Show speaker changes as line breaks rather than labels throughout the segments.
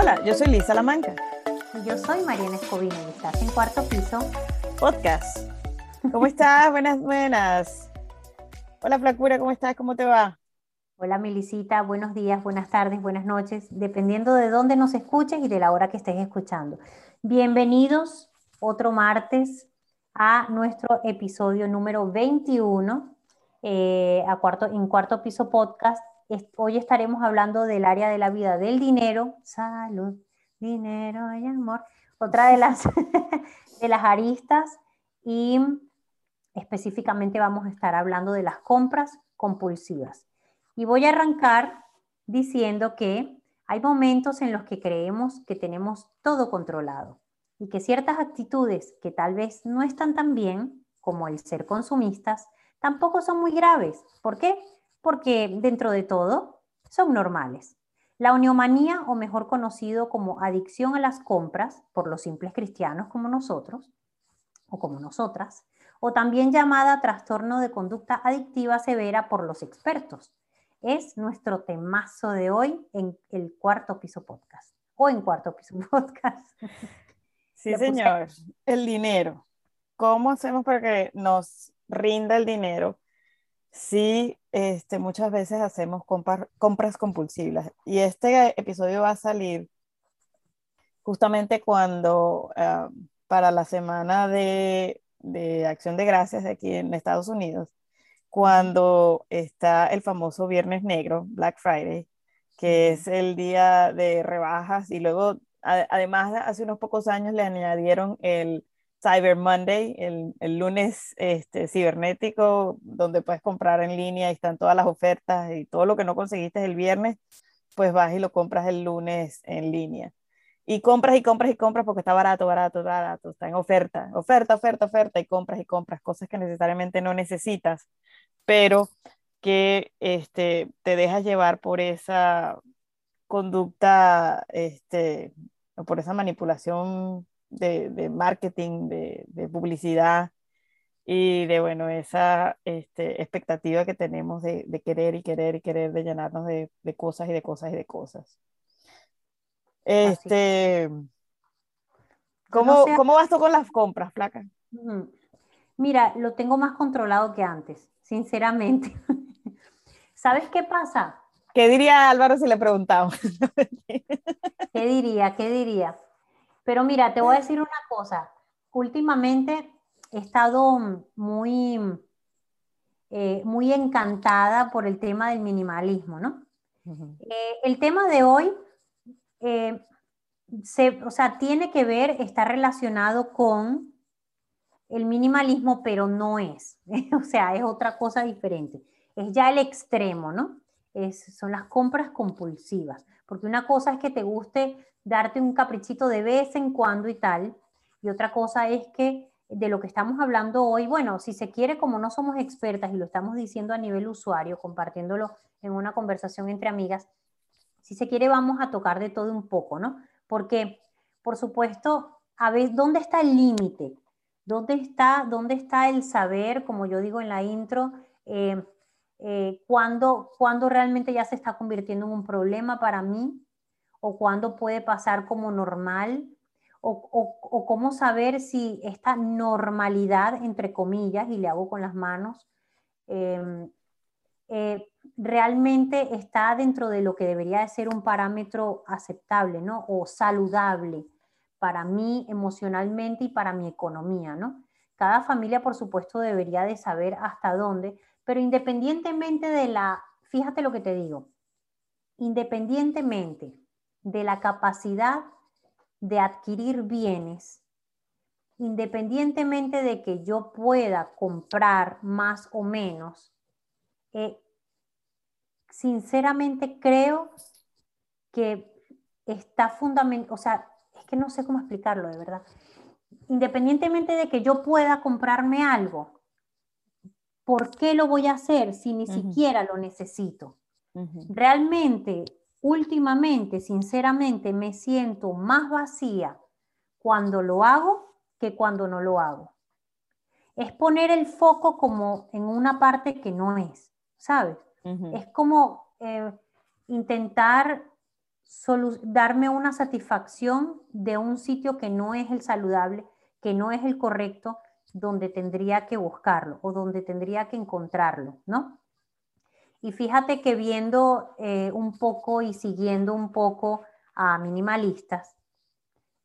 Hola, yo soy Lisa Lamanca.
Y yo soy Mariana Escobino y estás en Cuarto Piso
Podcast. ¿Cómo estás? buenas, buenas. Hola, Flacura, ¿cómo estás? ¿Cómo te va?
Hola, Milicita. Buenos días, buenas tardes, buenas noches, dependiendo de dónde nos escuches y de la hora que estés escuchando. Bienvenidos otro martes a nuestro episodio número 21 eh, a cuarto, en Cuarto Piso Podcast. Hoy estaremos hablando del área de la vida del dinero, salud, dinero y amor. Otra de las, de las aristas y específicamente vamos a estar hablando de las compras compulsivas. Y voy a arrancar diciendo que hay momentos en los que creemos que tenemos todo controlado y que ciertas actitudes que tal vez no están tan bien, como el ser consumistas, tampoco son muy graves. ¿Por qué? Porque dentro de todo son normales. La oniomanía, o mejor conocido como adicción a las compras por los simples cristianos como nosotros, o como nosotras, o también llamada trastorno de conducta adictiva severa por los expertos. Es nuestro temazo de hoy en el cuarto piso podcast, o en cuarto piso podcast.
Sí, señor. El dinero. ¿Cómo hacemos para que nos rinda el dinero si este, muchas veces hacemos compras compulsivas? Y este episodio va a salir justamente cuando ah, para la semana de, de Acción de Gracias de aquí en Estados Unidos, cuando está el famoso Viernes Negro, Black Friday, que es el día de rebajas y luego además, hace unos pocos años le añadieron el Cyber Monday, el, el, lunes este, cibernético, donde puedes comprar en línea y están todas las ofertas y todo lo que no conseguiste el viernes, pues vas y lo compras el lunes en línea. Y compras y compras y compras porque está barato, barato, barato, está en oferta, oferta, oferta, oferta, y compras y compras cosas que necesariamente no necesitas, pero que este, te dejas llevar por esa conducta, este, por esa manipulación de, marketing, de, publicidad y de, bueno, esa este, expectativa que tenemos de, querer y querer y querer, de llenarnos de, cosas y de cosas y de cosas. Este, ¿cómo, ¿Cómo vas tú con las compras, Flaca?
Mira, lo tengo más controlado que antes, sinceramente. ¿Sabes qué pasa?
¿Qué diría Álvaro si le preguntamos?
¿Qué diría? ¿Qué diría? Pero mira, te voy a decir una cosa. Últimamente he estado muy, eh, muy encantada por el tema del minimalismo, ¿no? Eh, el tema de hoy, eh, se, o sea, tiene que ver, está relacionado con el minimalismo, pero no es. o sea, es otra cosa diferente. Es ya el extremo, ¿no? son las compras compulsivas, porque una cosa es que te guste darte un caprichito de vez en cuando y tal, y otra cosa es que de lo que estamos hablando hoy, bueno, si se quiere, como no somos expertas y lo estamos diciendo a nivel usuario, compartiéndolo en una conversación entre amigas, si se quiere, vamos a tocar de todo un poco, ¿no? Porque, por supuesto, a ver, ¿dónde está el límite? ¿Dónde está, ¿Dónde está el saber, como yo digo en la intro, eh, eh, cuándo, realmente ya se está convirtiendo en un problema para mí o cuándo puede pasar como normal o, cómo saber si esta normalidad, entre comillas, y le hago con las manos, em, eh, realmente está dentro de lo que debería de ser un parámetro aceptable, ¿no? O saludable para mí emocionalmente y para mi economía, ¿no? Cada familia, por supuesto, debería de saber hasta dónde, pero independientemente de la, fíjate lo que te digo, independientemente de la capacidad de adquirir bienes, independientemente de que yo pueda comprar más o menos, eh, sinceramente creo que está fundamental, o sea, es que no sé cómo explicarlo de verdad. Independientemente de que yo pueda comprarme algo, ¿por qué lo voy a hacer si ni siquiera lo necesito? Realmente, últimamente, sinceramente, me siento más vacía cuando lo hago que cuando no lo hago. Es poner el foco como en una parte que no es, ¿sabes? Es como eh, intentar darme una satisfacción de un sitio que no es el saludable, que no es el correcto, donde tendría que buscarlo o donde tendría que encontrarlo, ¿no? Y fíjate que viendo eh, un poco y siguiendo un poco a minimalistas,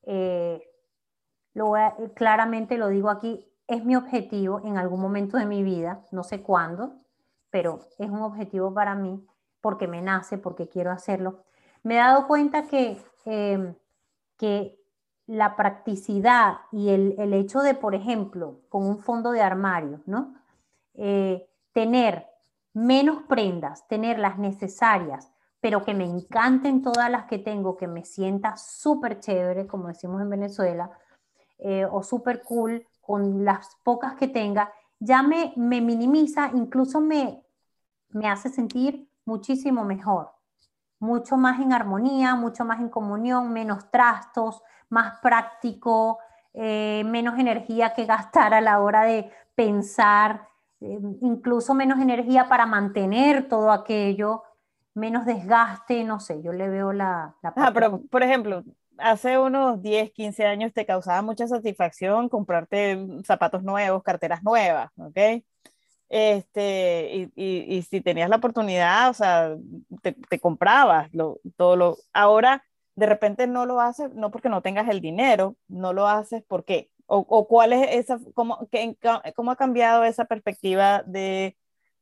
eh, claramente lo digo aquí, es mi objetivo en algún momento de mi vida, no sé cuándo, pero es un objetivo para mí porque me nace, porque quiero hacerlo. Me he dado cuenta que, eh, que la practicidad y el, hecho de, por ejemplo, con un fondo de armario, ¿no? Eh, tener menos prendas, tener las necesarias, pero que me encanten todas las que tengo, que me sienta súper chévere, como decimos en Venezuela, eh, o súper cool con las pocas que tenga, ya me, me minimiza, incluso me, me hace sentir muchísimo mejor, mucho más en armonía, mucho más en comunión, menos trastos, más práctico, eh, menos energía que gastar a la hora de pensar, incluso menos energía para mantener todo aquello, menos desgaste, no sé, yo le veo la... la
ah, pero por ejemplo, hace unos 10, 15 años te causaba mucha satisfacción comprarte zapatos nuevos, carteras nuevas, ¿ok? Este, y, y, y si tenías la oportunidad, o sea, te, te comprabas lo, todo lo... Ahora de repente no lo haces, no porque no tengas el dinero, no lo haces porque, o, o cuál es esa, cómo, que, cómo ha cambiado esa perspectiva de,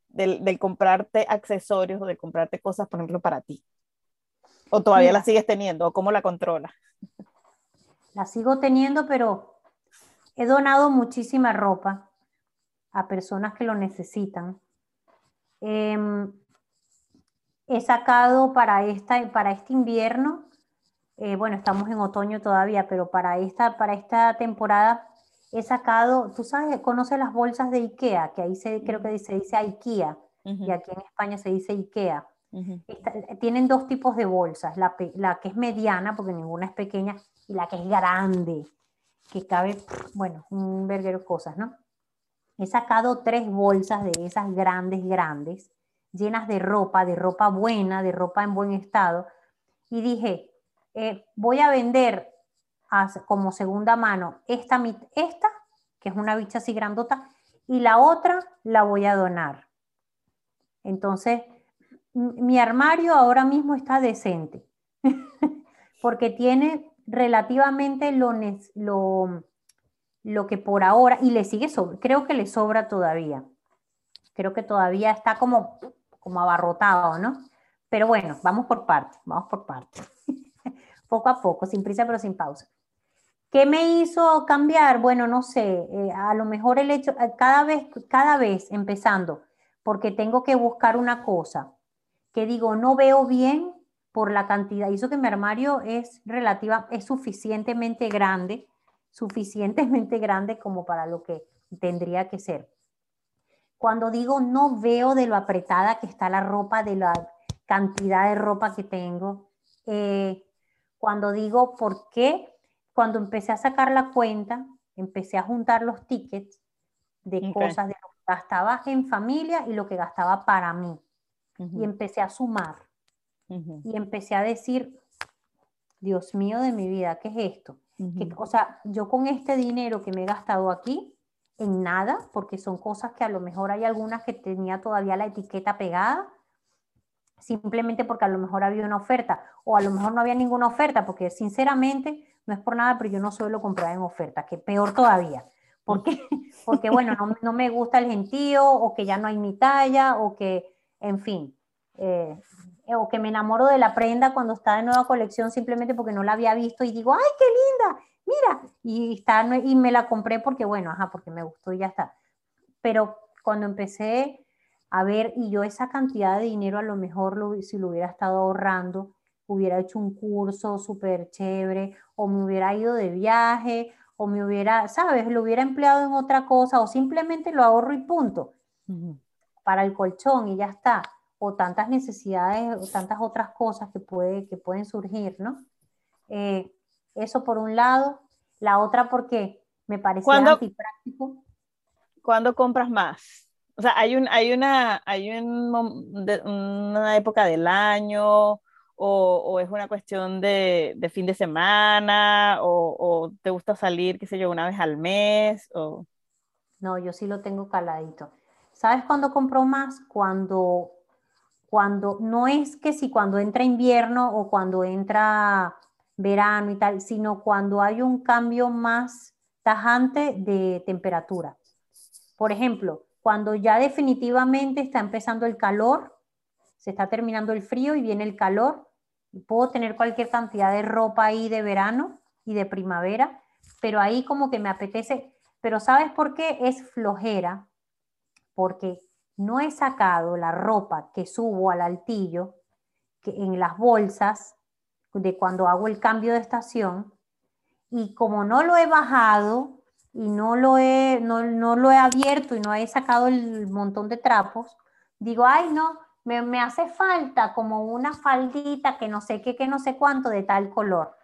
del, comprarte accesorios o de comprarte cosas, por ejemplo, para ti. ¿O todavía la sigues teniendo? ¿O cómo la controlas?
La sigo teniendo, pero he donado muchísima ropa a personas que lo necesitan. Em, he sacado para, esta, para este invierno eh, bueno, estamos en otoño todavía, pero para esta, para esta temporada he sacado, tú sabes, conoces las bolsas de IKEA, que ahí se, creo que se dice IKEA, y aquí en España se dice IKEA. tienen dos tipos de bolsas, la, la, que es mediana, porque ninguna es pequeña, y la que es grande, que cabe, bueno, un verguero de cosas, ¿no? He sacado tres bolsas de esas grandes, grandes, llenas de ropa, de ropa buena, de ropa en buen estado, y dije, eh, voy a vender como segunda mano esta, esta, que es una bicha así grandota, y la otra la voy a donar. Entonces, mi armario ahora mismo está decente, porque tiene relativamente lo, lo, lo que por ahora, y le sigue, creo que le sobra todavía. Creo que todavía está como, como abarrotado, ¿no? Pero bueno, vamos por parte, vamos por parte poco a poco, sin prisa pero sin pausa. ¿Qué me hizo cambiar? Bueno, no sé, eh, a lo mejor el hecho, eh, cada vez, cada vez empezando, porque tengo que buscar una cosa que digo, no veo bien por la cantidad, y eso que mi armario es relativa, es suficientemente grande, suficientemente grande como para lo que tendría que ser. Cuando digo no veo de lo apretada que está la ropa, de la cantidad de ropa que tengo, eh, cuando digo por qué, cuando empecé a sacar la cuenta, empecé a juntar los tickets de cosas de lo que gastaba en familia y lo que gastaba para mí. Y empecé a sumar. Y empecé a decir, Dios mío de mi vida, ¿qué es esto? o sea, yo con este dinero que me he gastado aquí, en nada, porque son cosas que a lo mejor hay algunas que tenía todavía la etiqueta pegada, simplemente porque a lo mejor había una oferta o a lo mejor no había ninguna oferta, porque sinceramente no es por nada, pero yo no suelo comprar en oferta, que peor todavía. Porque, porque bueno, no, me gusta el gentío o que ya no hay mi talla o que, en fin, eh, o que me enamoro de la prenda cuando está de nueva colección simplemente porque no la había visto y digo, ¡ay, qué linda! Mira, y, está, y me la compré porque, bueno, ajá, porque me gustó y ya está. Pero cuando empecé a ver, y yo esa cantidad de dinero a lo mejor si lo hubiera estado ahorrando, hubiera hecho un curso súper chévere, o me hubiera ido de viaje, o me hubiera, ¿sabes? Lo hubiera empleado en otra cosa, o simplemente lo ahorro y punto, para el colchón y ya está, o tantas necesidades, o tantas otras cosas que, puede, que pueden surgir, ¿no? Eh, eso por un lado, la otra porque me parece antipráctico.
¿Cuándo compras más? O sea, hay, un, hay, una, hay un, una época del año o, es una cuestión de, fin de semana, o, te gusta salir, qué sé yo, una vez al mes, o...
No, yo sí lo tengo caladito. ¿Sabes cuándo compro más? Cuando, cuando, no es que si cuando entra invierno o cuando entra verano y tal, sino cuando hay un cambio más tajante de temperatura. Por ejemplo, cuando ya definitivamente está empezando el calor, se está terminando el frío y viene el calor, puedo tener cualquier cantidad de ropa ahí de verano y de primavera, pero ahí como que me apetece, pero ¿sabes por qué? Es flojera, porque no he sacado la ropa que subo al altillo que en las bolsas de cuando hago el cambio de estación y como no lo he bajado y no lo he, no, no lo he abierto y no he sacado el montón de trapos, digo, ay no, me, me, hace falta como una faldita que no sé qué, que no sé cuánto de tal color.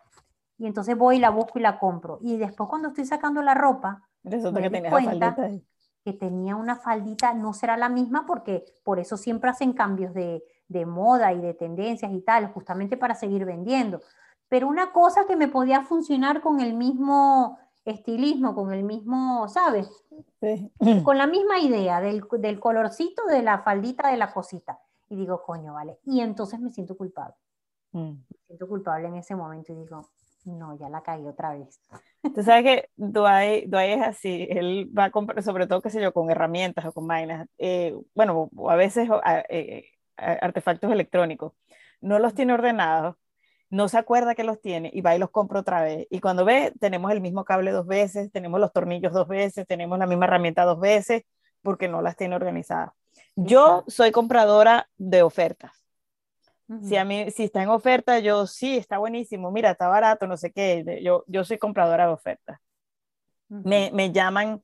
Y entonces voy y la busco y la compro. Y después cuando estoy sacando la ropa,
Resulta me que cuenta
que tenía una faldita, no será la misma porque por eso siempre hacen cambios de, de moda y de tendencias y tal, justamente para seguir vendiendo. Pero una cosa que me podía funcionar con el mismo estilismo, con el mismo, ¿sabes? Con la misma idea del, del colorcito de la faldita de la cosita y digo, coño, vale. Y entonces me siento culpable. Mm. Me siento culpable en ese momento y digo, no, ya la caí otra vez.
Tú sabes que Dwight, es así, él va a comprar, sobre todo, qué sé yo, con herramientas o con vainas, eh, bueno, a veces eh, artefactos electrónicos, no los tiene ordenados, no se acuerda que los tiene y va y los compra otra vez. Y cuando ve, tenemos el mismo cable dos veces, tenemos los tornillos dos veces, tenemos la misma herramienta dos veces, porque no las tiene organizadas. Yo soy compradora de ofertas. Si a mí, si está en oferta, yo sí, está buenísimo, mira, está barato, no sé qué, yo, yo soy compradora de ofertas. me, me, llaman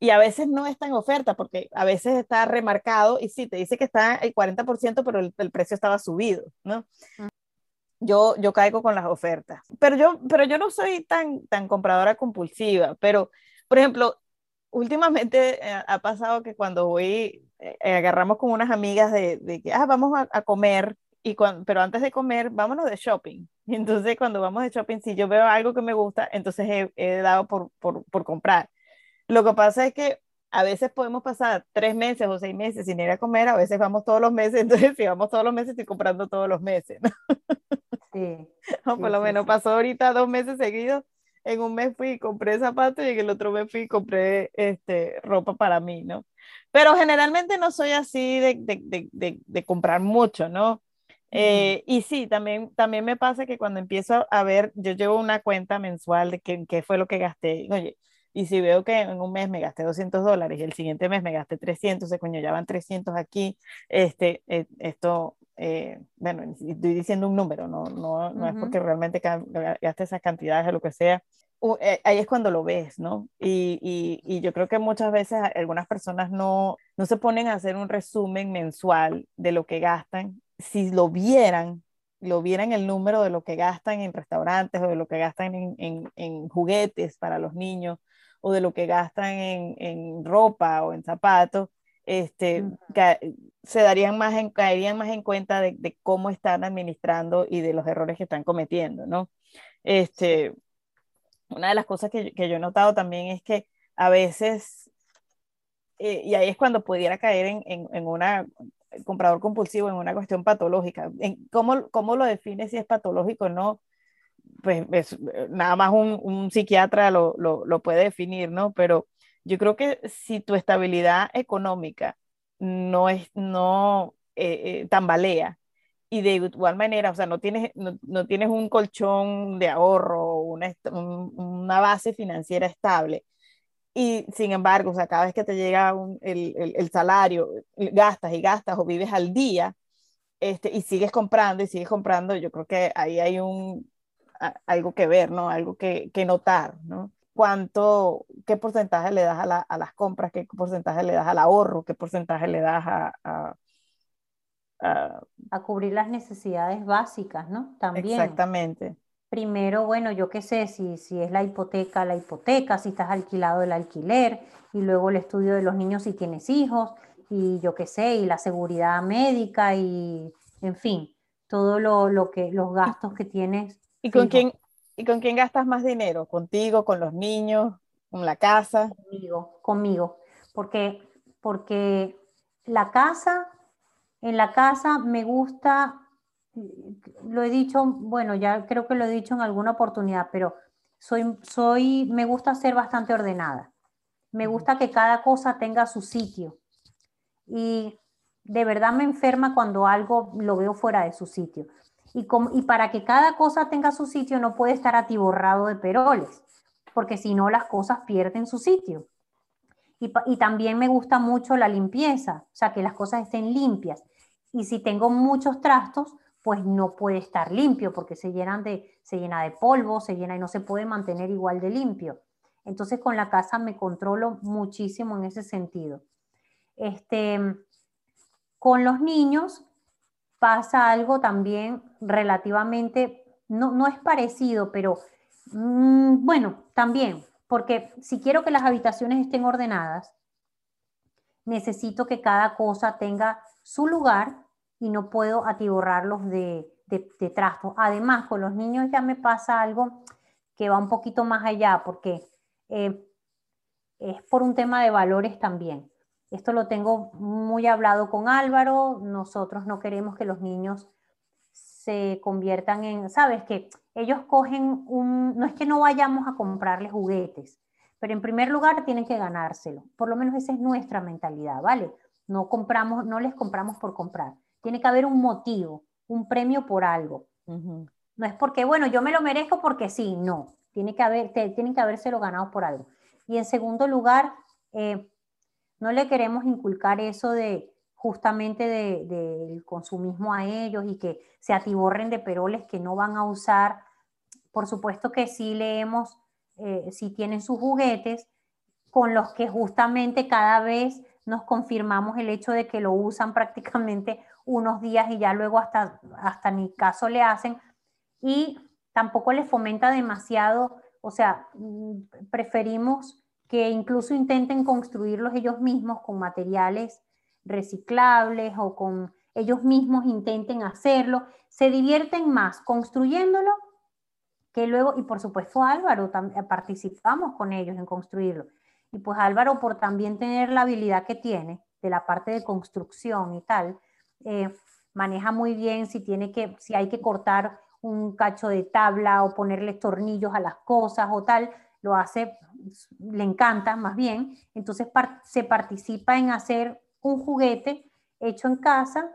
y a veces no está en oferta porque a veces está remarcado y sí, te dice que está el 40%, pero el, el precio estaba subido, ¿no? Yo, yo caigo con las ofertas. Pero yo, pero yo no soy tan, tan compradora compulsiva, pero, por ejemplo, últimamente eh, ha pasado que cuando voy, eh, eh, agarramos con unas amigas de, que, ah, vamos a, comer, y cuando, pero antes de comer, vámonos de shopping. Y entonces cuando vamos de shopping, si yo veo algo que me gusta, entonces he, he dado por, por, por, comprar. Lo que pasa es que a veces podemos pasar tres meses o seis meses sin ir a comer, a veces vamos todos los meses, entonces si vamos todos los meses, estoy comprando todos los meses. ¿no? Sí. o por lo menos pasó ahorita dos meses seguidos en un mes fui y compré zapatos y en el otro mes fui y compré este, ropa para mí, ¿no? Pero generalmente no soy así de, de, de, de comprar mucho, ¿no? Eh, y sí, también, también me pasa que cuando empiezo a ver, yo llevo una cuenta mensual de qué, qué fue lo que gasté. Oye, y si veo que en un mes me gasté 200 dólares y el siguiente mes me gasté 300, se coño, ya van 300 aquí, este, eh, esto, eh, bueno, estoy diciendo un número, no, no, no es porque realmente gaste esas cantidades o lo que sea, eh, ahí es cuando lo ves, ¿no? Y, y, y, yo creo que muchas veces algunas personas no, no se ponen a hacer un resumen mensual de lo que gastan. Si lo vieran, lo vieran el número de lo que gastan en restaurantes o de lo que gastan en, en, en juguetes para los niños o de lo que gastan en, en ropa o en zapatos, este, se darían más en, caerían más en cuenta de, de, cómo están administrando y de los errores que están cometiendo, ¿no? Este, una de las cosas que, que yo he notado también es que a veces, eh, y ahí es cuando pudiera caer en, en, en una comprador compulsivo, en una cuestión patológica. En, ¿cómo, ¿Cómo lo define si es patológico o no? Pues es, nada más un, un psiquiatra lo, lo, lo, puede definir, ¿no? Pero yo creo que si tu estabilidad económica no es, no eh, eh, tambalea, y de igual manera, o sea, no tienes, no, no tienes un colchón de ahorro, una, una, base financiera estable. Y sin embargo, o sea, cada vez que te llega un, el, el, el, salario, gastas y gastas o vives al día, este, y sigues comprando y sigues comprando, yo creo que ahí hay un, algo que ver, ¿no? Algo que, que notar, ¿no? cuánto, qué porcentaje le das a, la, a, las compras, qué porcentaje le das al ahorro, qué porcentaje le das a, a,
a, cubrir las necesidades básicas, ¿no?
También. Exactamente.
Primero, bueno, yo qué sé, si, si es la hipoteca, la hipoteca, si estás alquilado el alquiler, y luego el estudio de los niños si tienes hijos, y yo qué sé, y la seguridad médica, y en fin, todo lo, que, los gastos que tienes.
¿Y con, quién, ¿Y con quién gastas más dinero? ¿Contigo, con los niños, con la casa?
Conmigo, conmigo. Porque, porque la casa, en la casa me gusta, lo he dicho, bueno, ya creo que lo he dicho en alguna oportunidad, pero soy, soy, me gusta ser bastante ordenada. Me gusta que cada cosa tenga su sitio. Y de verdad me enferma cuando algo lo veo fuera de su sitio. Y, para que cada cosa tenga su sitio no puede estar atiborrado de peroles, porque si no las cosas pierden su sitio. Y, y, también me gusta mucho la limpieza, o sea, que las cosas estén limpias. Y si tengo muchos trastos, pues no puede estar limpio porque se, llenan de, se llena de polvo, se llena y no se puede mantener igual de limpio. Entonces con la casa me controlo muchísimo en ese sentido. Este, con los niños pasa algo también relativamente, no, no es parecido, pero mm, bueno, también, porque si quiero que las habitaciones estén ordenadas, necesito que cada cosa tenga su lugar y no puedo atiborrarlos de, de, de trasto. Además, con los niños ya me pasa algo que va un poquito más allá, porque eh, es por un tema de valores también. Esto lo tengo muy hablado con Álvaro. Nosotros no queremos que los niños se conviertan en, sabes que ellos cogen un, no es que no vayamos a comprarles juguetes, pero en primer lugar tienen que ganárselo. Por lo menos esa es nuestra mentalidad, ¿vale? No compramos, no les compramos por comprar. Tiene que haber un motivo, un premio por algo. No es porque, bueno, yo me lo merezco porque sí, no. Tiene que haber, tienen que habérselo ganado por algo. Y en segundo lugar, eh, no le queremos inculcar eso de justamente del de, consumismo a ellos y que se atiborren de peroles que no van a usar. Por supuesto que sí leemos, eh, si tienen sus juguetes, con los que justamente cada vez nos confirmamos el hecho de que lo usan prácticamente unos días y ya luego hasta, hasta ni caso le hacen. Y tampoco les fomenta demasiado, o sea, mm, preferimos que incluso intenten construirlos ellos mismos con materiales reciclables o con ellos mismos intenten hacerlo, se divierten más construyéndolo que luego, y por supuesto Álvaro, eh, participamos con ellos en construirlo. Y pues Álvaro, por también tener la habilidad que tiene de la parte de construcción y tal, eh, maneja muy bien si, tiene que, si hay que cortar un cacho de tabla o ponerle tornillos a las cosas o tal, lo hace, le encanta más bien, entonces se participa en hacer un juguete hecho en casa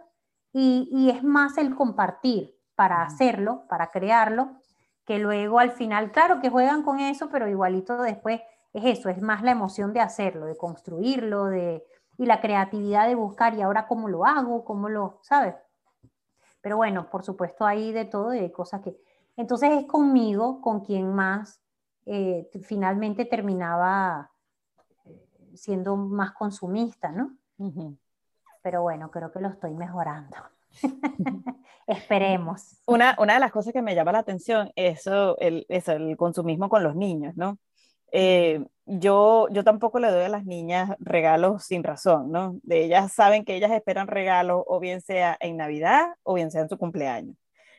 y, es más el compartir para hacerlo, para crearlo, que luego al final, claro que juegan con eso, pero igualito después es eso, es más la emoción de hacerlo, de construirlo, de, y la creatividad de buscar, y ahora cómo lo hago, cómo lo, ¿sabes? Pero bueno, por supuesto hay de todo y hay cosas que... Entonces es conmigo con quien más eh, finalmente terminaba eh, siendo más consumista, ¿no? Pero bueno, creo que lo estoy mejorando. Esperemos.
Una, una de las cosas que me llama la atención es el, eso, el consumismo con los niños, ¿no? Eh, yo, yo tampoco le doy a las niñas regalos sin razón, ¿no? De ellas saben que ellas esperan regalos o bien sea en Navidad o bien sea en su cumpleaños.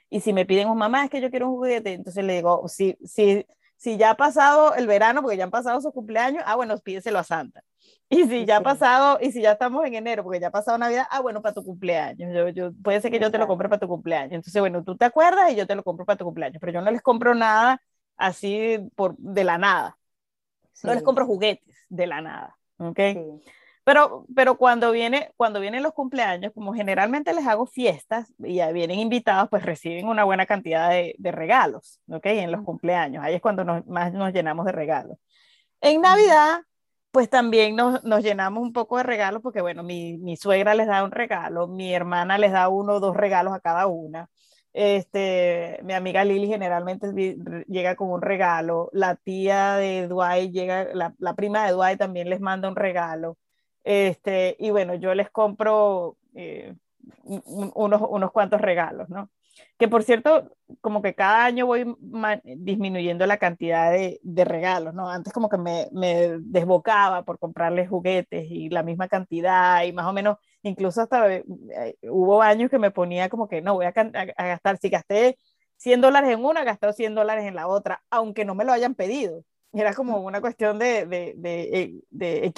Y si me piden, un mamá, es que yo quiero un juguete, entonces le digo, si, si, si ya ha pasado el verano, porque ya han pasado su cumpleaños, ah, bueno, pídeselo a Santa. Y si ya ha pasado, y si ya estamos en enero, porque ya ha pasado Navidad, ah, bueno, para tu cumpleaños. Yo, yo, puede ser que yo te lo compre para tu cumpleaños. Entonces, bueno, tú te acuerdas y yo te lo compro para tu cumpleaños, pero yo no les compro nada así por, de la nada. No les compro juguetes de la nada, ¿ok? Pero, pero cuando, viene, cuando vienen los cumpleaños, como generalmente les hago fiestas y ya vienen invitados, pues reciben una buena cantidad de, de regalos, ¿ok? En los cumpleaños, ahí es cuando nos, más nos llenamos de regalos. En Navidad, pues también nos, nos, llenamos un poco de regalos porque, bueno, mi, mi, suegra les da un regalo, mi hermana les da uno o dos regalos a cada una. Este, mi amiga Lili generalmente llega con un regalo, la tía de Dwight llega, la, la, prima de Dwight también les manda un regalo. Este, y bueno, yo les compro eh, unos, unos cuantos regalos, ¿no? Que por cierto, como que cada año voy disminuyendo la cantidad de, de, regalos, ¿no? Antes como que me, me, desbocaba por comprarles juguetes y la misma cantidad y más o menos incluso hasta eh, hubo años que me ponía como que no, voy a, gastar, si gasté 100 dólares en una, gasté 100 dólares en la otra, aunque no me lo hayan pedido. Era como una cuestión de, de, de, de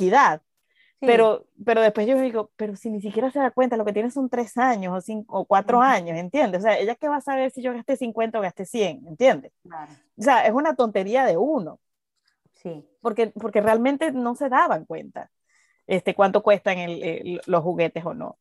Pero, pero después yo digo, pero si ni siquiera se da cuenta, lo que tiene son tres años o, cinco, o cuatro años, ¿entiendes? O sea, ella qué va a saber si yo gasté 50 o gasté 100, ¿entiendes? O sea, es una tontería de uno.
Sí.
Porque, porque realmente no se daban cuenta este, cuánto cuestan el, los juguetes o no.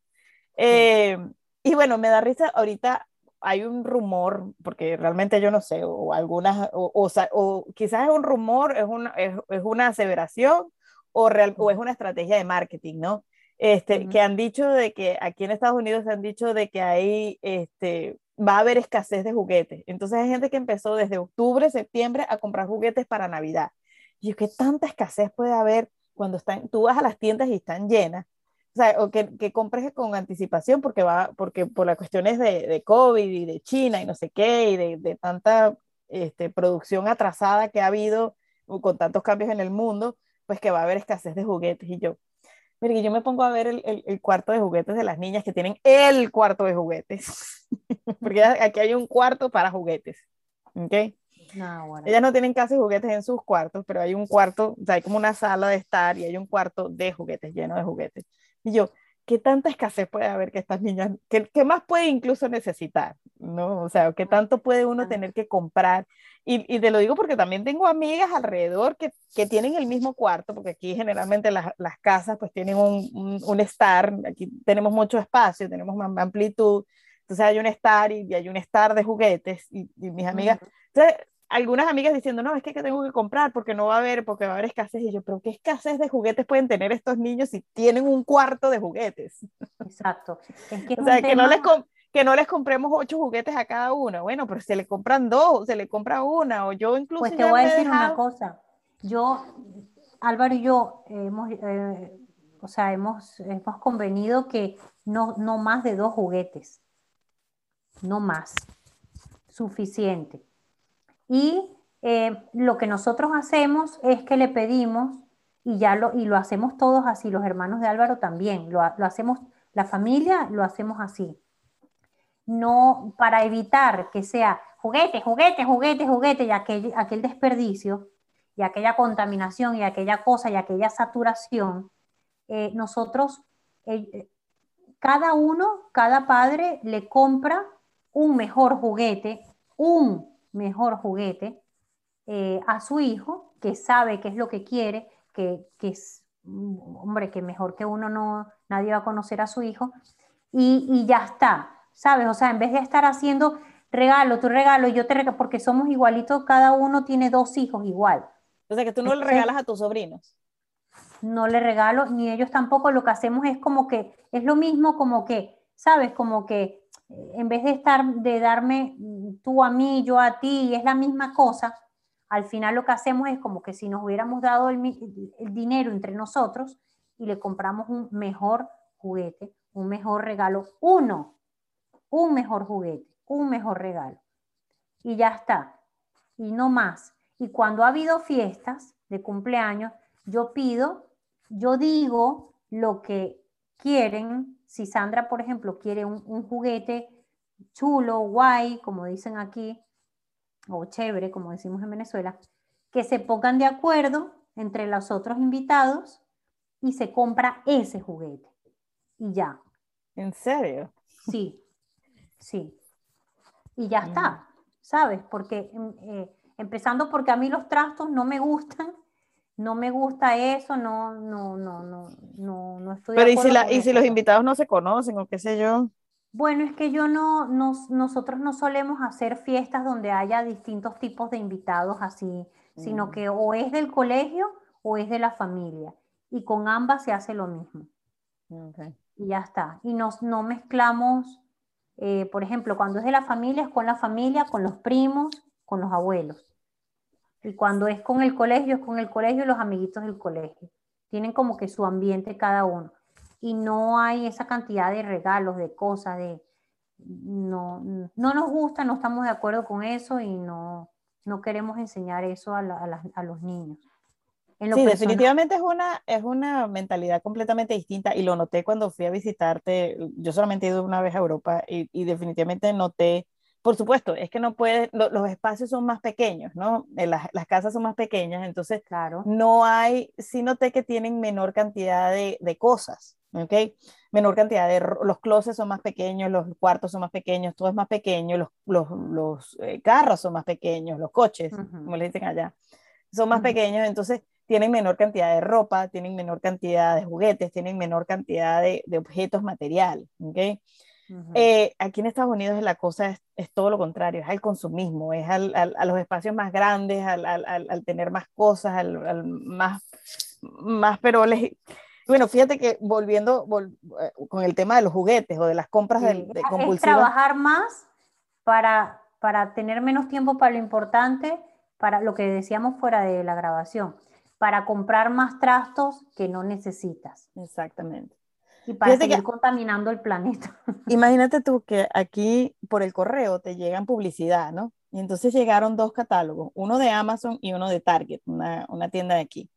Eh, y bueno, me da risa, ahorita hay un rumor, porque realmente yo no sé, o algunas, o, o, o quizás es un rumor, es una, es, es una aseveración, o, real, o es una estrategia de marketing, ¿no? Este, que han dicho de que aquí en Estados Unidos se han dicho de que hay, este, va a haber escasez de juguetes. Entonces hay gente que empezó desde octubre, septiembre a comprar juguetes para Navidad. Y yo, ¿qué tanta escasez puede haber cuando están, tú vas a las tiendas y están llenas? O sea, o que, que compres con anticipación porque va, porque por las cuestiones de, de COVID y de China y no sé qué, y de, de tanta este, producción atrasada que ha habido con tantos cambios en el mundo, pues que va a haber escasez de juguetes. Y yo, mire, yo me pongo a ver el, el, cuarto de juguetes de las niñas que tienen el cuarto de juguetes, porque aquí hay un cuarto para juguetes, ¿ok? No, Ellas no tienen casi juguetes en sus cuartos, pero hay un cuarto, o sea, hay como una sala de estar y hay un cuarto de juguetes, lleno de juguetes. Y yo, ¿qué tanta escasez puede haber que estas niñas, qué, qué más puede incluso necesitar? ¿no? O sea, ¿qué tanto puede uno tener que comprar? Y, y, te lo digo porque también tengo amigas alrededor que, que tienen el mismo cuarto, porque aquí generalmente las, las casas pues tienen un, un, un, estar, aquí tenemos mucho espacio, tenemos más amplitud, entonces hay un estar y, hay un estar de juguetes y, mis amigas, entonces algunas amigas diciendo, no, es que, tengo que comprar porque no va a haber, porque va a haber escasez. Y yo, pero ¿qué escasez de juguetes pueden tener estos niños si tienen un cuarto de juguetes?
Exacto.
Es que o sea, que no les que no les compremos ocho juguetes a cada uno. Bueno, pero se le compran dos, se le compra una, o yo incluso.
Pues te voy a decir una cosa. Yo, Álvaro y yo hemos, eh, o sea, hemos, hemos convenido que no, no más de dos juguetes. No más. Suficiente. Y eh, lo que nosotros hacemos es que le pedimos, y ya lo, y lo hacemos todos así, los hermanos de Álvaro también, lo, lo hacemos, la familia lo hacemos así. No, para evitar que sea juguete, juguete, juguete, juguete, y aquel, aquel desperdicio, y aquella contaminación, y aquella cosa, y aquella saturación, eh, nosotros, eh, cada uno, cada padre le compra un mejor juguete, un mejor juguete eh, a su hijo, que sabe qué es lo que quiere, que, que es, hombre, que mejor que uno no, nadie va a conocer a su hijo, y, y ya está. ¿sabes? O sea, en vez de estar haciendo regalo, tu regalo, yo te regalo, porque somos igualitos, cada uno tiene dos hijos igual.
O sea, que tú no le regalas a tus sobrinos.
No le regalo, ni ellos tampoco, lo que hacemos es como que, es lo mismo como que, ¿sabes? Como que en vez de estar, de darme tú a mí, yo a ti, es la misma cosa, al final lo que hacemos es como que si nos hubiéramos dado el, el dinero entre nosotros y le compramos un mejor juguete, un mejor regalo, uno, un mejor juguete, un mejor regalo. Y ya está. Y no más. Y cuando ha habido fiestas de cumpleaños, yo pido, yo digo lo que quieren. Si Sandra, por ejemplo, quiere un, juguete chulo, guay, como dicen aquí, o chévere, como decimos en Venezuela, que se pongan de acuerdo entre los otros invitados y se compra ese juguete. Y ya.
¿En serio?
Sí, Sí. Y ya está, ¿sabes? Porque em, eh, empezando porque a mí los trastos no me gustan, no me gusta eso, no, no, no, no, no, no estoy.
Pero ¿y si, la, y si los invitados no se conocen o qué sé yo?
Bueno, es que yo no, nosotros no solemos hacer fiestas donde haya distintos tipos de invitados así, sino mm. que o es del colegio o es de la familia. Y con ambas se hace lo mismo. Y ya está. Y nos, no mezclamos eh, por ejemplo, cuando es de la familia, es con la familia, con los primos, con los abuelos. Y cuando es con el colegio, es con el colegio y los amiguitos del colegio. Tienen como que su ambiente cada uno. Y no hay esa cantidad de regalos, de cosas, de... No, no nos gusta, no estamos de acuerdo con eso y no, no queremos enseñar eso a, a, los niños.
sí, definitivamente es una, es una mentalidad completamente distinta y lo noté cuando fui a visitarte. Yo solamente he ido una vez a Europa y, y definitivamente noté, por supuesto, es que no puede, los espacios son más pequeños, ¿no? Eh, las, las, casas son más pequeñas, entonces
claro.
no hay, sí noté que tienen menor cantidad de, de cosas, ¿ok? Menor cantidad de, los closets son más pequeños, los cuartos son más pequeños, todo es más pequeño, los, los, los eh, carros son más pequeños, los coches, uh -huh. como le dicen allá, son más uh -huh. pequeños, entonces tienen menor cantidad de ropa, tienen menor cantidad de juguetes, tienen menor cantidad de, de objetos materiales. ¿okay? Uh -huh. eh, aquí en Estados Unidos la cosa es, es, todo lo contrario, es al consumismo, es al, al, a los espacios más grandes, al, al tener más cosas, al, más, más peroles. Bueno, fíjate que volviendo vol eh, con el tema de los juguetes o de las compras sí. de, de compulsivas.
Es trabajar más para, para tener menos tiempo para lo importante, para lo que decíamos fuera de la grabación para comprar más trastos que no necesitas.
Exactamente.
Y para Fíjate seguir que, contaminando el planeta.
Imagínate tú que aquí por el correo te llegan publicidad, ¿no? Y entonces llegaron dos catálogos, uno de Amazon y uno de Target, una, una tienda de aquí.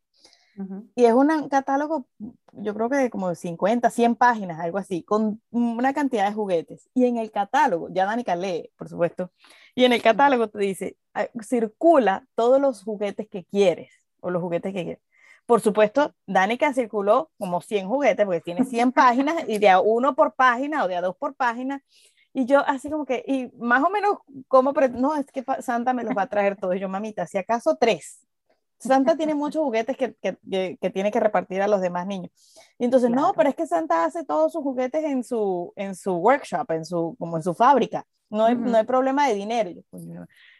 Uh -huh. Y es un catálogo, yo creo que de como 50, 100 páginas, algo así, con una cantidad de juguetes. Y en el catálogo, ya Danica lee, por supuesto, y en el catálogo te dice, ah, circula todos los juguetes que quieres o los juguetes que quieras. Por supuesto, Danica circuló como 100 juguetes, porque tiene 100 páginas, y de a uno por página o de a dos por página. Y yo así como que, y más o menos, como, no, es que Santa me los va a traer todos. Yo, mamita, si acaso tres. Santa tiene muchos juguetes que, que, que, que, tiene que repartir a los demás niños. Y entonces, claro. no, pero es que Santa hace todos sus juguetes en su, en su workshop, en su, como en su fábrica. No hay, uh -huh. no hay problema de dinero.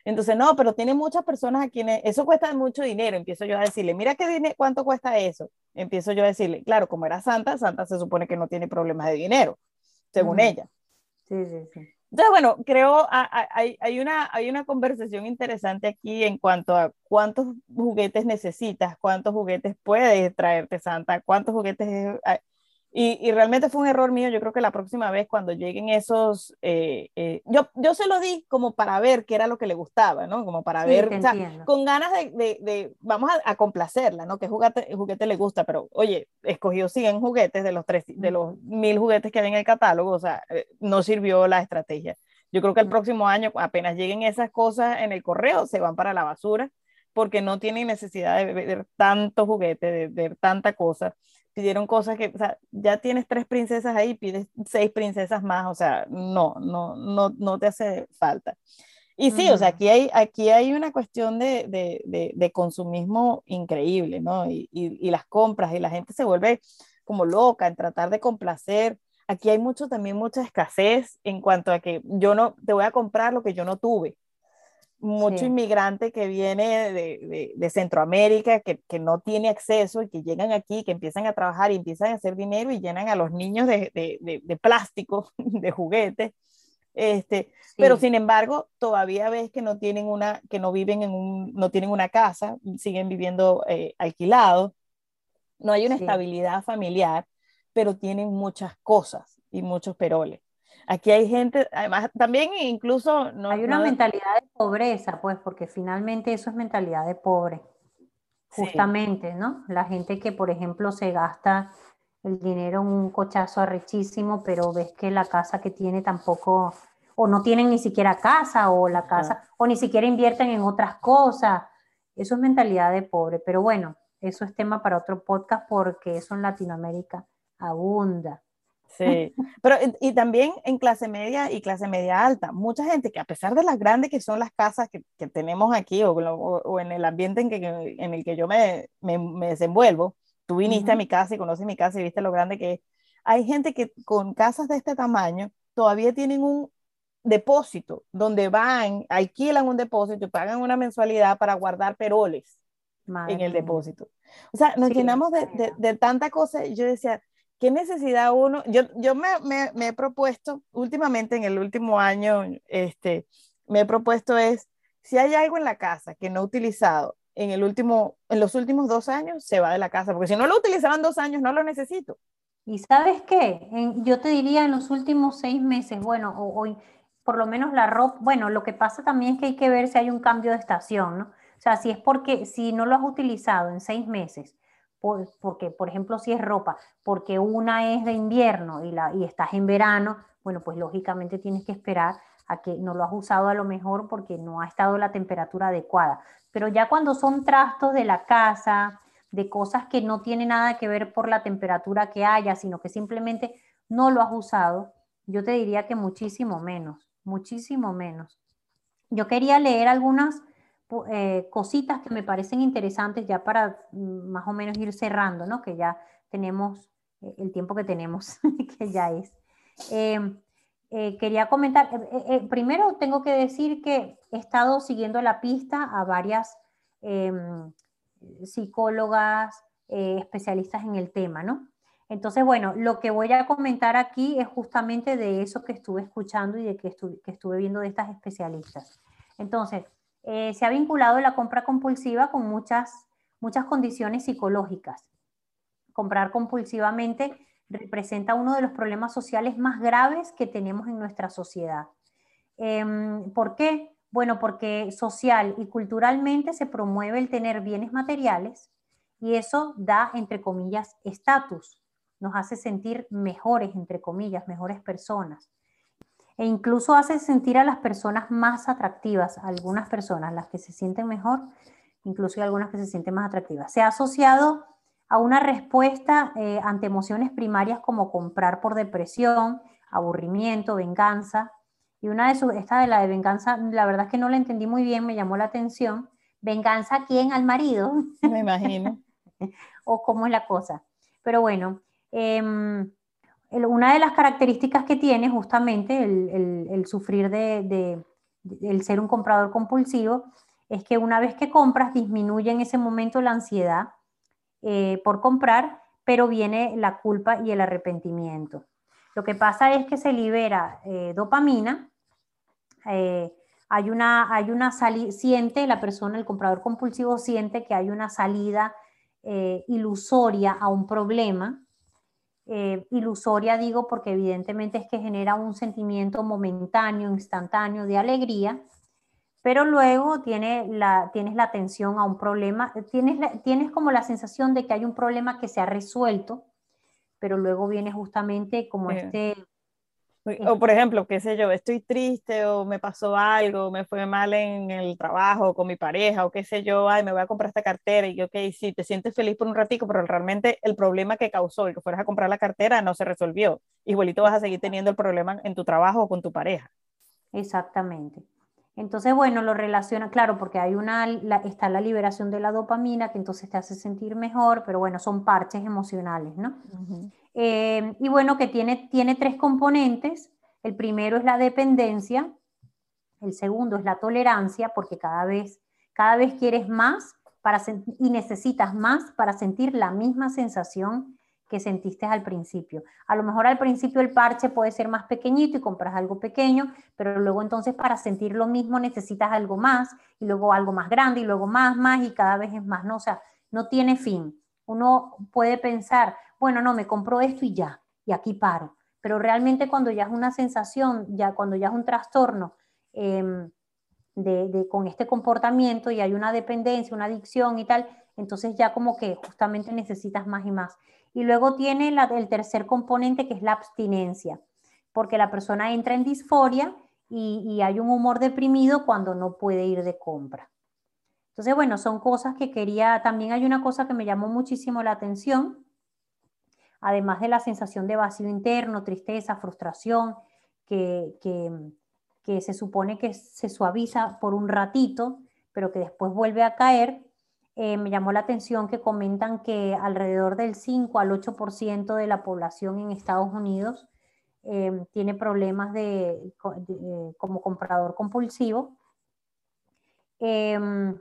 Entonces, no, pero tiene muchas personas a quienes eso cuesta mucho dinero. Empiezo yo a decirle, mira qué dinero, cuánto cuesta eso. Empiezo yo a decirle, claro, como era Santa, Santa se supone que no tiene problemas de dinero, según uh -huh. ella.
Sí, sí, sí.
Entonces, bueno, creo hay, hay, una, hay una conversación interesante aquí en cuanto a cuántos juguetes necesitas, cuántos juguetes puedes traerte Santa, cuántos juguetes y, y, realmente fue un error mío. Yo creo que la próxima vez cuando lleguen esos, eh, eh, yo, yo se lo di como para ver qué era lo que le gustaba, ¿no? Como para
sí,
ver, o sea, con ganas de, de, de vamos a, a, complacerla, ¿no? Que juguete, juguete le gusta, pero oye, escogió 100 juguetes de los, tres, de los mil juguetes que hay en el catálogo, o sea, eh, no sirvió la estrategia. Yo creo que el próximo año, apenas lleguen esas cosas en el correo, se van para la basura porque no tienen necesidad de ver tanto juguete, de ver tanta cosa pidieron cosas que, o sea, ya tienes tres princesas ahí, pides seis princesas más, o sea, no, no, no, no te hace falta. Y sí, uh -huh. o sea, aquí hay, aquí hay una cuestión de, de, de, de consumismo increíble, ¿no? Y, y, y, las compras, y la gente se vuelve como loca en tratar de complacer. Aquí hay mucho, también mucha escasez en cuanto a que yo no, te voy a comprar lo que yo no tuve mucho sí. inmigrante que viene de, de, de Centroamérica, que, que, no tiene acceso y que llegan aquí, que empiezan a trabajar y empiezan a hacer dinero y llenan a los niños de, de plástico, de juguetes. Este, sí. Pero sin embargo, todavía ves que no tienen una, que no viven en un, no tienen una casa, siguen viviendo eh, alquilados, no hay una sí. estabilidad familiar, pero tienen muchas cosas y muchos peroles. Aquí hay gente, además, también incluso...
No, hay una no... mentalidad de pobreza, pues, porque finalmente eso es mentalidad de pobre, justamente, sí. ¿no? La gente que, por ejemplo, se gasta el dinero en un cochazo arrechísimo, pero ves que la casa que tiene tampoco, o no tienen ni siquiera casa, o la casa, ah. o ni siquiera invierten en otras cosas. Eso es mentalidad de pobre, pero bueno, eso es tema para otro podcast porque eso en Latinoamérica abunda.
Sí, pero y también en clase media y clase media alta, mucha gente que a pesar de las grandes que son las casas que, que tenemos aquí o, o, o, en el ambiente en, que, en el que yo me, me, me desenvuelvo, tú viniste uh -huh. a mi casa y conoces mi casa y viste lo grande que es, hay gente que con casas de este tamaño todavía tienen un depósito donde van, alquilan un depósito y pagan una mensualidad para guardar peroles Madre en el depósito. O sea, nos sí, llenamos de, de, de tanta cosa y yo decía, ¿qué necesidad uno? Yo, yo me, me, he propuesto, últimamente en el último año, este, me he propuesto es, si hay algo en la casa que no he utilizado en, el último, en los últimos dos años, se va de la casa, porque si no lo utilizaban dos años, no lo necesito.
¿Y sabes qué? Yo te diría en los últimos seis meses, bueno, o, por lo menos la ropa, bueno, lo que pasa también es que hay que ver si hay un cambio de estación, ¿no? O sea, si es porque, si no lo has utilizado en seis meses, porque, por ejemplo, si es ropa, porque una es de invierno y, la, y estás en verano, bueno, pues lógicamente tienes que esperar a que no lo has usado a lo mejor porque no ha estado la temperatura adecuada. Pero ya cuando son trastos de la casa, de cosas que no tienen nada que ver por la temperatura que haya, sino que simplemente no lo has usado, yo te diría que muchísimo menos, muchísimo menos. Yo quería leer algunas eh, cositas que me parecen interesantes ya para mm, más o menos ir cerrando, ¿no? Que ya tenemos eh, el tiempo que tenemos, que ya es. Em, eh, quería comentar, primero tengo que decir que he estado siguiendo la pista a varias em, psicólogas, especialistas en el tema, ¿no? Entonces, bueno, lo que voy a comentar aquí es justamente de eso que estuve escuchando y de que, que estuve viendo de estas especialistas. Entonces, eh, se ha vinculado la compra compulsiva con muchas, muchas condiciones psicológicas. Comprar compulsivamente representa uno de los problemas sociales más graves que tenemos en nuestra sociedad. Em, ¿Por qué? Bueno, porque social y culturalmente se promueve el tener bienes materiales y eso da, entre comillas, estatus, nos hace sentir mejores, entre comillas, mejores personas e incluso hace sentir a las personas más atractivas, algunas personas, las que se sienten mejor, incluso algunas que se sienten más atractivas. Se ha asociado a una respuesta eh, ante emociones primarias como comprar por depresión, aburrimiento, venganza. Y una de sus, esta de la de venganza, la verdad es que no la entendí muy bien, me llamó la atención. ¿Venganza a quién? Al marido.
Me imagino.
o cómo es la cosa. Pero bueno, eh, una de las características que tiene justamente el, sufrir de, el ser un comprador compulsivo es que una vez que compras disminuye en ese momento la ansiedad eh, por comprar, pero viene la culpa y el arrepentimiento. Lo que pasa es que se libera eh, dopamina, eh, hay una, hay una siente la persona, el comprador compulsivo siente que hay una salida ilusoria a un problema, eh, ilusoria, digo, porque evidentemente es que genera un sentimiento momentáneo, instantáneo de alegría, pero luego tiene la, tienes la atención a un problema, tienes, tienes como la sensación de que hay un problema que se ha resuelto, pero luego viene justamente como este
o por ejemplo, qué sé yo, estoy triste o me pasó algo, me fue mal en el trabajo con mi pareja o qué sé yo, ay, me voy a comprar esta cartera y yo, ok, sí, te sientes feliz por un ratico, pero realmente el problema que causó el que fueras a comprar la cartera no se resolvió. Igualito vas a seguir teniendo el problema en tu trabajo o con tu pareja.
Exactamente. Entonces, bueno, lo relaciona, claro, porque hay una, está la liberación de la dopamina que entonces te hace sentir mejor, pero bueno, son parches emocionales, ¿no? Eh, y bueno, que tiene, tiene tres componentes. El primero es la dependencia, el segundo es la tolerancia, porque cada vez, cada vez quieres más para y necesitas más para sentir la misma sensación que sentiste al principio. A lo mejor al principio el parche puede ser más pequeñito y compras algo pequeño, pero luego entonces para sentir lo mismo necesitas algo más y luego algo más grande y luego más, más y cada vez es más, ¿no? O sea, no tiene fin. Uno puede pensar, bueno, no, me compro esto y ya, y aquí paro. Pero realmente cuando ya es una sensación, ya cuando ya es un trastorno em, de, con este comportamiento y hay una dependencia, una adicción y tal, entonces ya como que justamente necesitas más y más. Y luego tiene el tercer componente que es la abstinencia, porque la persona entra en disforia y, y, hay un humor deprimido cuando no puede ir de compra. Entonces, bueno, son cosas que quería, también hay una cosa que me llamó muchísimo la atención, además de la sensación de vacío interno, tristeza, frustración, que, se supone que se suaviza por un ratito, pero que después vuelve a caer, eh, me llamó la atención que comentan que alrededor del 5 al 8% de la población en Estados Unidos eh, tiene problemas de, como comprador compulsivo. Em,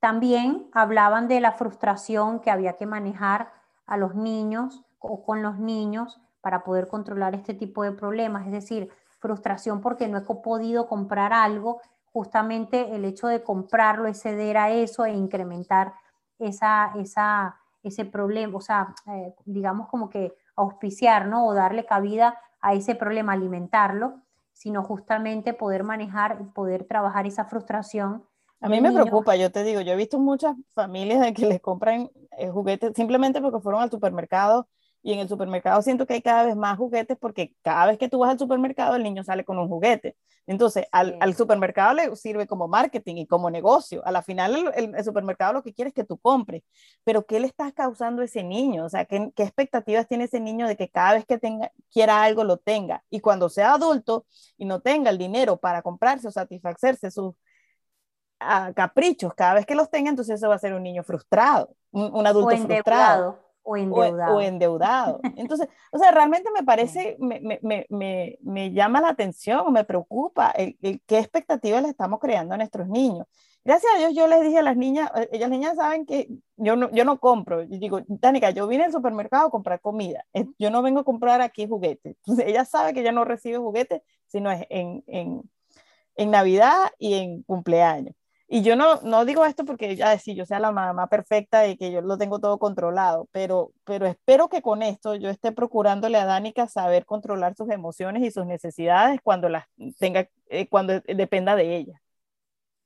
también hablaban de la frustración que había que manejar a los niños o con los niños para poder controlar este tipo de problemas, es decir, frustración porque no he podido comprar algo, justamente el hecho de comprarlo y ceder a eso e incrementar esa, esa, ese problema, o sea, eh, digamos como que auspiciar, ¿no? O darle cabida a ese problema, alimentarlo, sino justamente poder manejar, poder trabajar esa frustración
A mí me preocupa, yo te digo, yo he visto muchas familias de que les compran eh, juguetes simplemente porque fueron al supermercado y en el supermercado siento que hay cada vez más juguetes porque cada vez que tú vas al supermercado el niño sale con un juguete. Entonces, al, al supermercado le sirve como marketing y como negocio. A la final, el, supermercado lo que quiere es que tú compres. Pero, ¿qué le estás causando a ese niño? O sea, ¿qué, ¿qué, expectativas tiene ese niño de que cada vez que tenga, quiera algo lo tenga? Y cuando sea adulto y no tenga el dinero para comprarse o satisfacerse sus caprichos cada vez que los tenga, entonces eso va a ser un niño frustrado, un, adulto frustrado.
O endeudado.
O, endeudado. Entonces, o sea, realmente me parece, me, me, me, me llama la atención, me preocupa el, qué expectativas le estamos creando a nuestros niños. Gracias a Dios yo les dije a las niñas, eh, ellas niñas saben que yo no, yo no compro. Y digo, Tánica, yo vine al supermercado a comprar comida. Yo no vengo a comprar aquí juguetes. Entonces, ella sabe que ella no recibe juguetes, sino en, en, en Navidad y en cumpleaños. Y yo no, no digo esto porque ya decir yo sea la mamá perfecta y que yo lo tengo todo controlado, pero, pero espero que con esto yo esté procurándole a Danica saber controlar sus emociones y sus necesidades cuando las tenga, eh, cuando dependa de ella.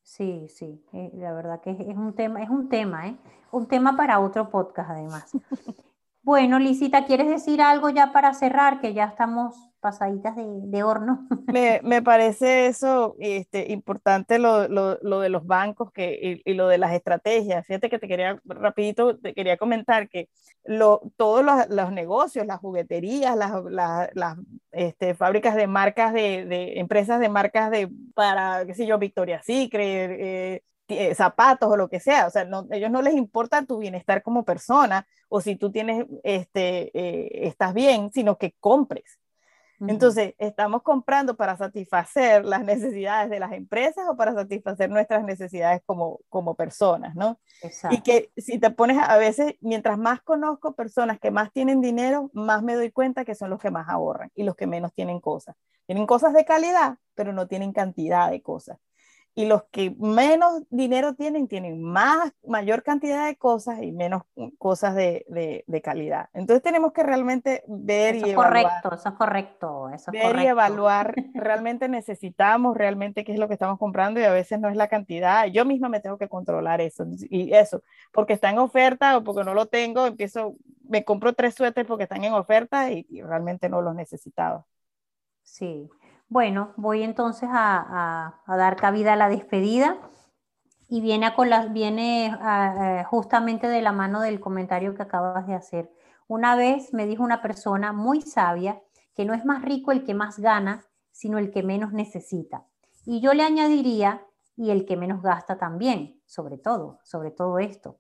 Sí, sí, eh, la verdad que es, un tema, es un tema, ¿eh? Un tema para otro podcast además. bueno, Lisita, ¿quieres decir algo ya para cerrar? Que ya estamos pasaditas de, horno.
Me, me, parece eso este, importante lo, lo, lo, de los bancos que, y, lo de las estrategias. Fíjate que te quería, rapidito, te quería comentar que lo, todos los, los negocios, las jugueterías, las, las, este, fábricas de marcas, de, de, empresas de marcas de, para, qué sé yo, Victoria's Secret, eh, eh, zapatos o lo que sea, o sea, no, ellos no les importa tu bienestar como persona o si tú tienes, este, eh, estás bien, sino que compres. Entonces, estamos comprando para satisfacer las necesidades de las empresas o para satisfacer nuestras necesidades como, como personas, ¿no? Exacto. Y que si te pones a veces, mientras más conozco personas que más tienen dinero, más me doy cuenta que son los que más ahorran y los que menos tienen cosas. Tienen cosas de calidad, pero no tienen cantidad de cosas y los que menos dinero tienen tienen más mayor cantidad de cosas y menos cosas de, de, calidad. Entonces tenemos que realmente ver
y
evaluar.
Correcto, eso es correcto, eso
ver y evaluar realmente necesitamos realmente qué es lo que estamos comprando y a veces no es la cantidad. Yo misma me tengo que controlar eso y eso, porque está en oferta o porque no lo tengo, empiezo me compro tres suéteres porque están en oferta y, y realmente no los necesitaba.
Sí, bueno, voy entonces a, dar cabida a la despedida y viene, con las, viene justamente de la mano del comentario que acabas de hacer. Una vez me dijo una persona muy sabia que no es más rico el que más gana, sino el que menos necesita. Y yo le añadiría, y el que menos gasta también, sobre todo, sobre todo esto.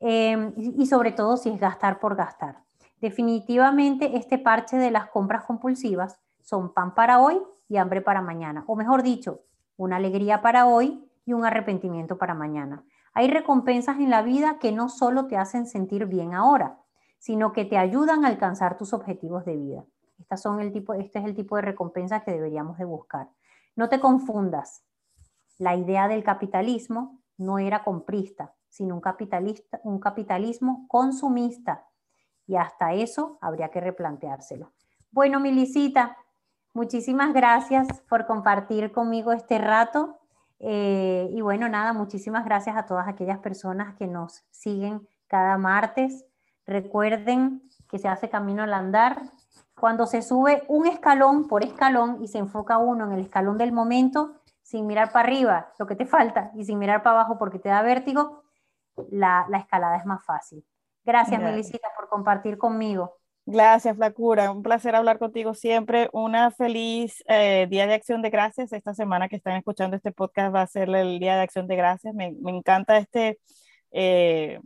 Em, y sobre todo si es gastar por gastar. Definitivamente este parche de las compras compulsivas son pan para hoy y hambre para mañana. O mejor dicho, una alegría para hoy y un arrepentimiento para mañana. Hay recompensas en la vida que no solo te hacen sentir bien ahora, sino que te ayudan a alcanzar tus objetivos de vida. Estas son el tipo, este es el tipo de recompensa que deberíamos de buscar. No te confundas. La idea del capitalismo no era comprista, sino un, capitalista, un capitalismo consumista. Y hasta eso habría que replanteárselo. Bueno, Milicita, Muchísimas gracias por compartir conmigo este rato. Eh, y bueno, nada, muchísimas gracias a todas aquellas personas que nos siguen cada martes. Recuerden que se hace camino al andar. Cuando se sube un escalón por escalón y se enfoca uno en el escalón del momento, sin mirar para arriba lo que te falta y sin mirar para abajo porque te da vértigo, la, escalada es más fácil. Gracias, Melisita, por compartir conmigo.
Gracias, Flacura. Un placer hablar contigo siempre. Una feliz eh, Día de Acción de Gracias. Esta semana que están escuchando este podcast va a ser el Día de Acción de Gracias. Me, encanta este, eh,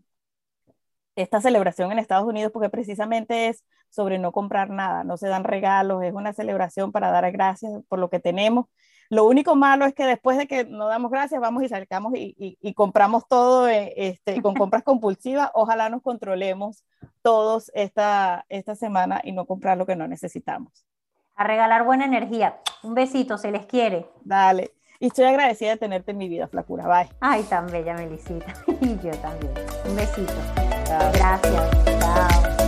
esta celebración en Estados Unidos porque precisamente es sobre no comprar nada, no se dan regalos, es una celebración para dar gracias por lo que tenemos lo único malo es que después de que nos damos gracias, vamos y sacamos y, compramos todo eh, este, con compras compulsivas. Ojalá nos controlemos todos esta, esta semana y no comprar lo que no necesitamos.
A regalar buena energía. Un besito, se les quiere.
Dale. Y estoy agradecida de tenerte en mi vida, Flacura. Bye.
Ay, tan bella, Melisita. y yo también. Un besito. Gracias. Chao.